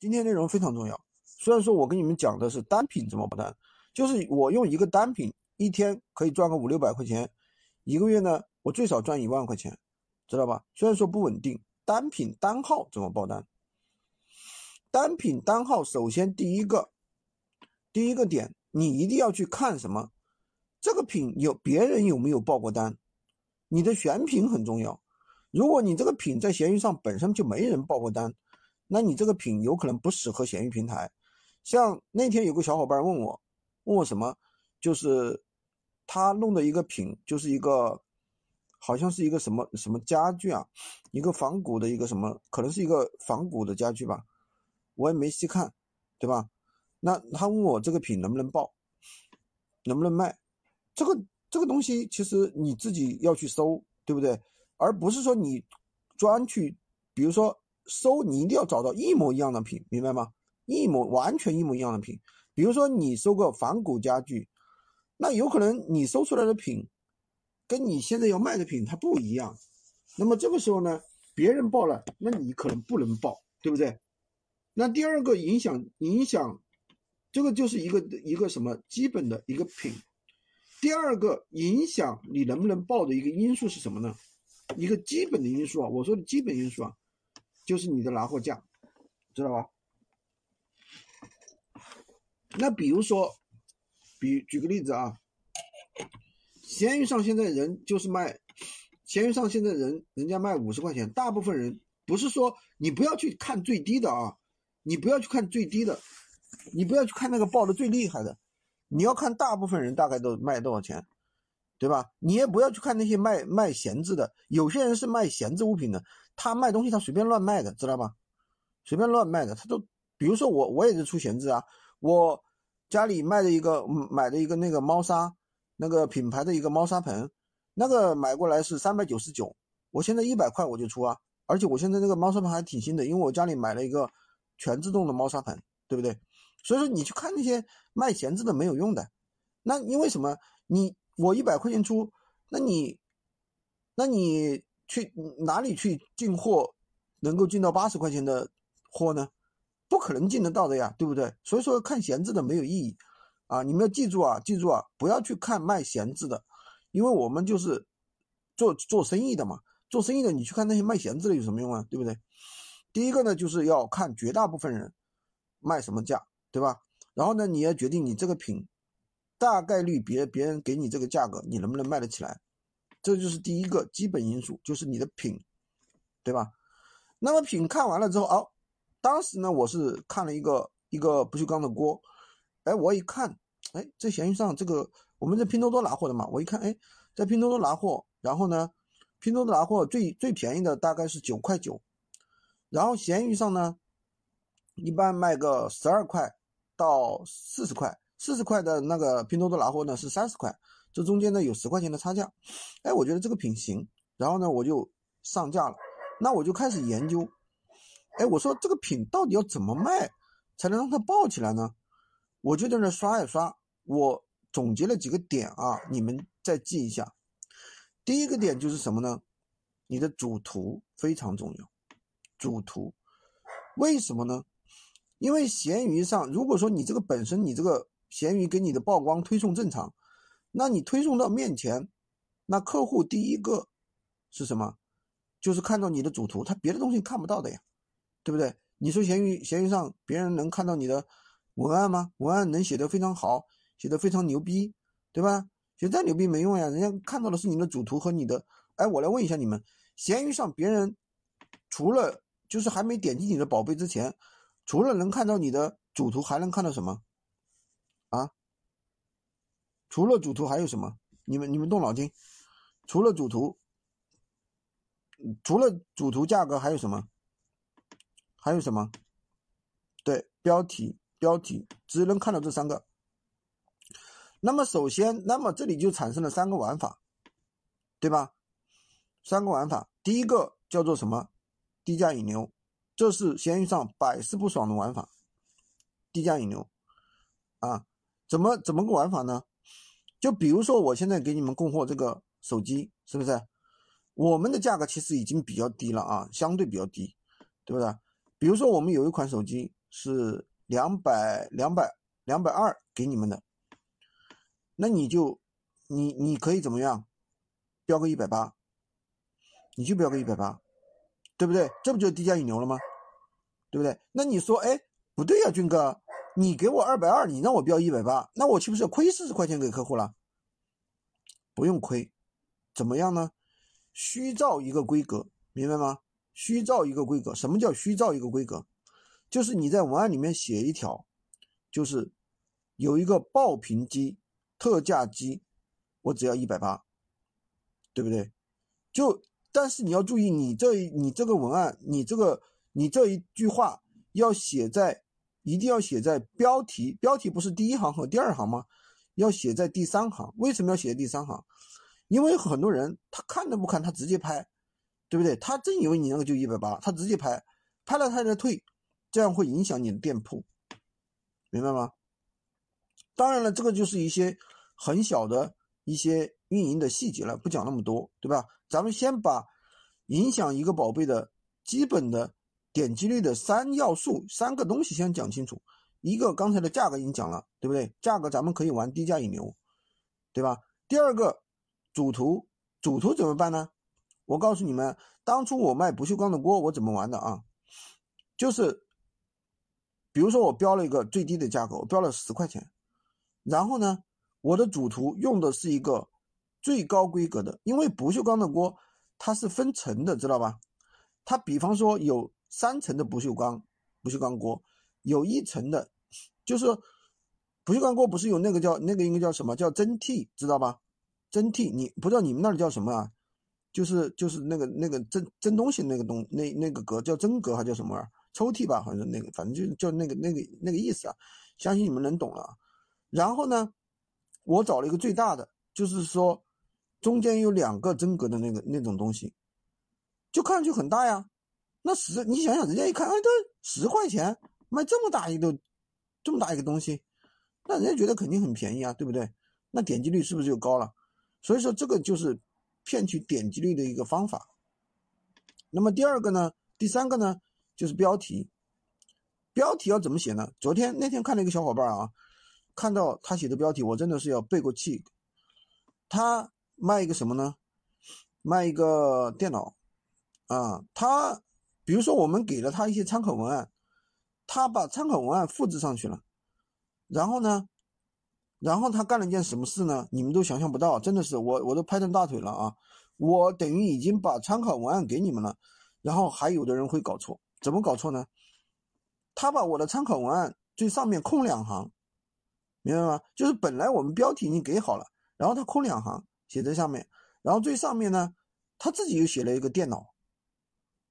今天内容非常重要。虽然说我跟你们讲的是单品怎么报单，就是我用一个单品一天可以赚个五六百块钱，一个月呢我最少赚一万块钱，知道吧？虽然说不稳定，单品单号怎么报单？单品单号首先第一个，第一个点你一定要去看什么？这个品有别人有没有报过单？你的选品很重要。如果你这个品在闲鱼上本身就没人报过单，那你这个品有可能不适合闲鱼平台。像那天有个小伙伴问我，问我什么，就是他弄的一个品，就是一个好像是一个什么什么家具啊，一个仿古的一个什么，可能是一个仿古的家具吧，我也没细看，对吧？那他问我这个品能不能报，能不能卖？这个这个东西其实你自己要去搜，对不对？而不是说你专去，比如说搜，你一定要找到一模一样的品，明白吗？一模完全一模一样的品，比如说你搜个仿古家具，那有可能你搜出来的品跟你现在要卖的品它不一样，那么这个时候呢，别人报了，那你可能不能报，对不对？那第二个影响影响，这个就是一个一个什么基本的一个品，第二个影响你能不能报的一个因素是什么呢？一个基本的因素啊，我说的基本因素啊，就是你的拿货价，知道吧？那比如说，比举个例子啊，闲鱼上现在人就是卖，闲鱼上现在人人家卖五十块钱，大部分人不是说你不要去看最低的啊，你不要去看最低的，你不要去看那个报的最厉害的，你要看大部分人大概都卖多少钱。对吧？你也不要去看那些卖卖闲置的，有些人是卖闲置物品的，他卖东西他随便乱卖的，知道吧？随便乱卖的，他都，比如说我我也是出闲置啊，我家里卖的一个买的一个那个猫砂，那个品牌的一个猫砂盆，那个买过来是三百九十九，我现在一百块我就出啊，而且我现在那个猫砂盆还挺新的，因为我家里买了一个全自动的猫砂盆，对不对？所以说你去看那些卖闲置的没有用的，那因为什么？你。我一百块钱出，那你，那你去哪里去进货，能够进到八十块钱的货呢？不可能进得到的呀，对不对？所以说看闲置的没有意义，啊，你们要记住啊，记住啊，不要去看卖闲置的，因为我们就是做做生意的嘛，做生意的你去看那些卖闲置的有什么用啊，对不对？第一个呢，就是要看绝大部分人卖什么价，对吧？然后呢，你要决定你这个品。大概率别别人给你这个价格，你能不能卖得起来？这就是第一个基本因素，就是你的品，对吧？那么品看完了之后，哦，当时呢，我是看了一个一个不锈钢的锅，哎，我一看，哎，在闲鱼上这个我们在拼多多拿货的嘛，我一看，哎，在拼多多拿货，然后呢，拼多多拿货最最便宜的大概是九块九，然后闲鱼上呢，一般卖个十二块到四十块。四十块的那个拼多多拿货呢是三十块，这中间呢有十块钱的差价。哎，我觉得这个品行，然后呢我就上架了。那我就开始研究，哎，我说这个品到底要怎么卖才能让它爆起来呢？我就在那刷呀刷，我总结了几个点啊，你们再记一下。第一个点就是什么呢？你的主图非常重要。主图，为什么呢？因为闲鱼上，如果说你这个本身你这个闲鱼给你的曝光推送正常，那你推送到面前，那客户第一个是什么？就是看到你的主图，他别的东西看不到的呀，对不对？你说闲鱼闲鱼上别人能看到你的文案吗？文案能写得非常好，写得非常牛逼，对吧？写再牛逼没用呀，人家看到的是你的主图和你的。哎，我来问一下你们，闲鱼上别人除了就是还没点击你的宝贝之前，除了能看到你的主图，还能看到什么？啊，除了主图还有什么？你们你们动脑筋。除了主图，除了主图价格还有什么？还有什么？对，标题标题只能看到这三个。那么首先，那么这里就产生了三个玩法，对吧？三个玩法，第一个叫做什么？低价引流，这是闲鱼上百试不爽的玩法。低价引流，啊。怎么怎么个玩法呢？就比如说，我现在给你们供货这个手机，是不是？我们的价格其实已经比较低了啊，相对比较低，对不对？比如说我们有一款手机是两百两百两百二给你们的，那你就你你可以怎么样，标个一百八，你就标个一百八，对不对？这不就低价引流了吗？对不对？那你说，哎，不对呀，军哥，你给我二百二，你让我标一百八，那我岂不是要亏四十块钱给客户了？不用亏，怎么样呢？虚造一个规格，明白吗？虚造一个规格，什么叫虚造一个规格？就是你在文案里面写一条，就是有一个爆屏机、特价机，我只要一百八，对不对？就但是你要注意，你这你这个文案，你这个你这一句话要写在，一定要写在标题，标题不是第一行和第二行吗？要写在第三行。为什么要写在第三行？因为很多人他看都不看，他直接拍。对不对？他真以为你那个就一百八，他直接拍，拍了他再退，这样会影响你的店铺，明白吗？当然了，这个就是一些很小的一些运营的细节了，不讲那么多，对吧？咱们先把影响一个宝贝的基本的点击率的三要素、三个东西先讲清楚。一个刚才的价格已经讲了，对不对？价格咱们可以玩低价引流，对吧？第二个主图，主图怎么办呢？我告诉你们，当初我卖不锈钢的锅，我怎么玩的啊？就是，比如说我标了一个最低的价格，我标了十块钱，然后呢，我的主图用的是一个最高规格的，因为不锈钢的锅它是分层的，知道吧？它比方说有三层的不锈钢不锈钢锅，有一层的，就是不锈钢锅不是有那个叫那个应该叫什么叫蒸屉，知道吧？蒸屉，你不知道你们那里叫什么啊？就是就是那个那个蒸蒸东西那个东那那个格叫蒸格还叫什么玩意抽屉吧，好像那个，反正就叫那个那个那个意思啊，相信你们能懂了。然后呢，我找了一个最大的，就是说中间有两个真格的那个那种东西，就看上去很大呀。那十你想想，人家一看，哎，这十块钱卖这么大一个这么大一个东西，那人家觉得肯定很便宜啊，对不对？那点击率是不是就高了？所以说这个就是。骗取点击率的一个方法。那么第二个呢？第三个呢？就是标题。标题要怎么写呢？昨天那天看了一个小伙伴啊，看到他写的标题，我真的是要背过气。他卖一个什么呢？卖一个电脑啊。他比如说我们给了他一些参考文案，他把参考文案复制上去了，然后呢？然后他干了一件什么事呢？你们都想象不到，真的是我我都拍成大腿了啊！我等于已经把参考文案给你们了，然后还有的人会搞错，怎么搞错呢？他把我的参考文案最上面空两行，明白吗？就是本来我们标题已经给好了，然后他空两行写在上面，然后最上面呢，他自己又写了一个电脑，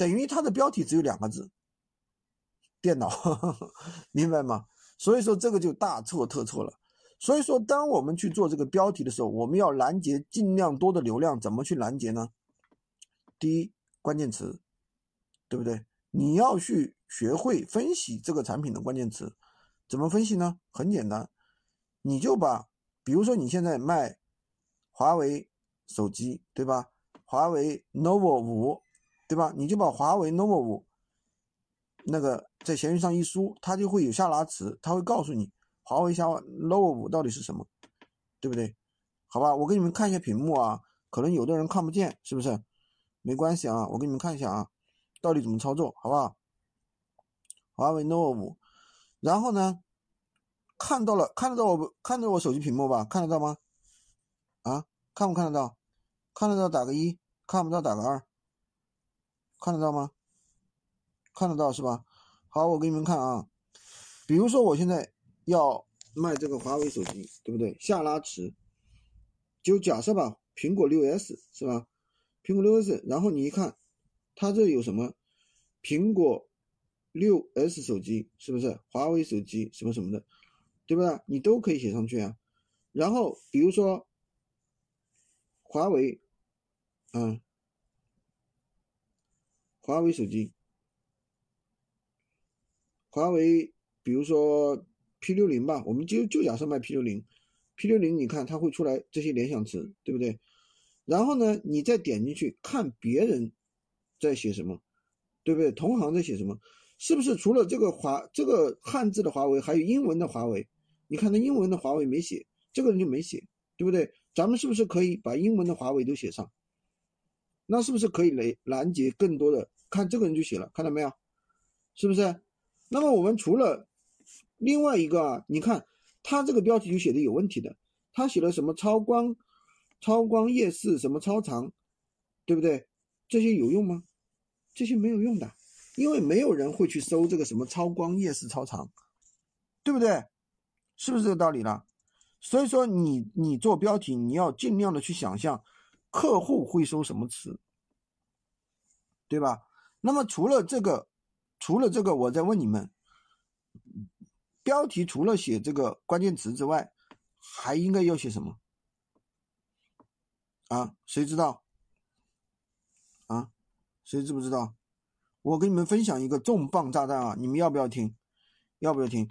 等于它的标题只有两个字，电脑，明白吗？所以说这个就大错特错了。所以说，当我们去做这个标题的时候，我们要拦截尽量多的流量。怎么去拦截呢？第一，关键词，对不对？你要去学会分析这个产品的关键词。怎么分析呢？很简单，你就把，比如说你现在卖华为手机，对吧？华为 nova 五，对吧？你就把华为 nova 五那个在闲鱼上一输，它就会有下拉词，它会告诉你。华为下 nova 五到底是什么，对不对？好吧，我给你们看一下屏幕啊，可能有的人看不见，是不是？没关系啊，我给你们看一下啊，到底怎么操作，好不好？华为 nova 五，然后呢，看到了，看得到我，看到我手机屏幕吧？看得到吗？啊，看不看得到？看得到打个一，看不到打个二，看得到吗？看得到是吧？好，我给你们看啊，比如说我现在。要卖这个华为手机，对不对？下拉词，就假设吧，苹果六 S 是吧？苹果六 S，然后你一看，它这有什么？苹果六 S 手机是不是？华为手机什么什么的，对不对？你都可以写上去啊。然后比如说华为，嗯，华为手机，华为，比如说。P 六零吧，我们就就假设卖 P 六零，P 六零，你看它会出来这些联想词，对不对？然后呢，你再点进去看别人在写什么，对不对？同行在写什么？是不是除了这个华这个汉字的华为，还有英文的华为？你看那英文的华为没写，这个人就没写，对不对？咱们是不是可以把英文的华为都写上？那是不是可以拦拦截更多的？看这个人就写了，看到没有？是不是？那么我们除了另外一个啊，你看他这个标题就写的有问题的，他写了什么超光、超光夜视什么超长，对不对？这些有用吗？这些没有用的，因为没有人会去搜这个什么超光夜视超长，对不对？是不是这个道理了？所以说你你做标题，你要尽量的去想象客户会搜什么词，对吧？那么除了这个，除了这个，我再问你们，标题除了写这个关键词之外，还应该要写什么？啊，谁知道？啊，谁知不知道？我给你们分享一个重磅炸弹啊！你们要不要听？要不要听？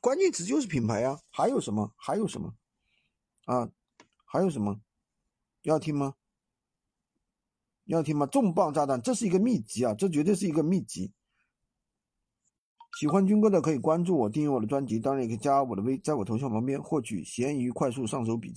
关键词就是品牌啊，还有什么？还有什么？啊，还有什么？要听吗？要听吗？重磅炸弹，这是一个秘籍啊，这绝对是一个秘籍。喜欢军哥的可以关注我，订阅我的专辑，当然也可以加我的微，在我头像旁边获取闲鱼快速上手笔记。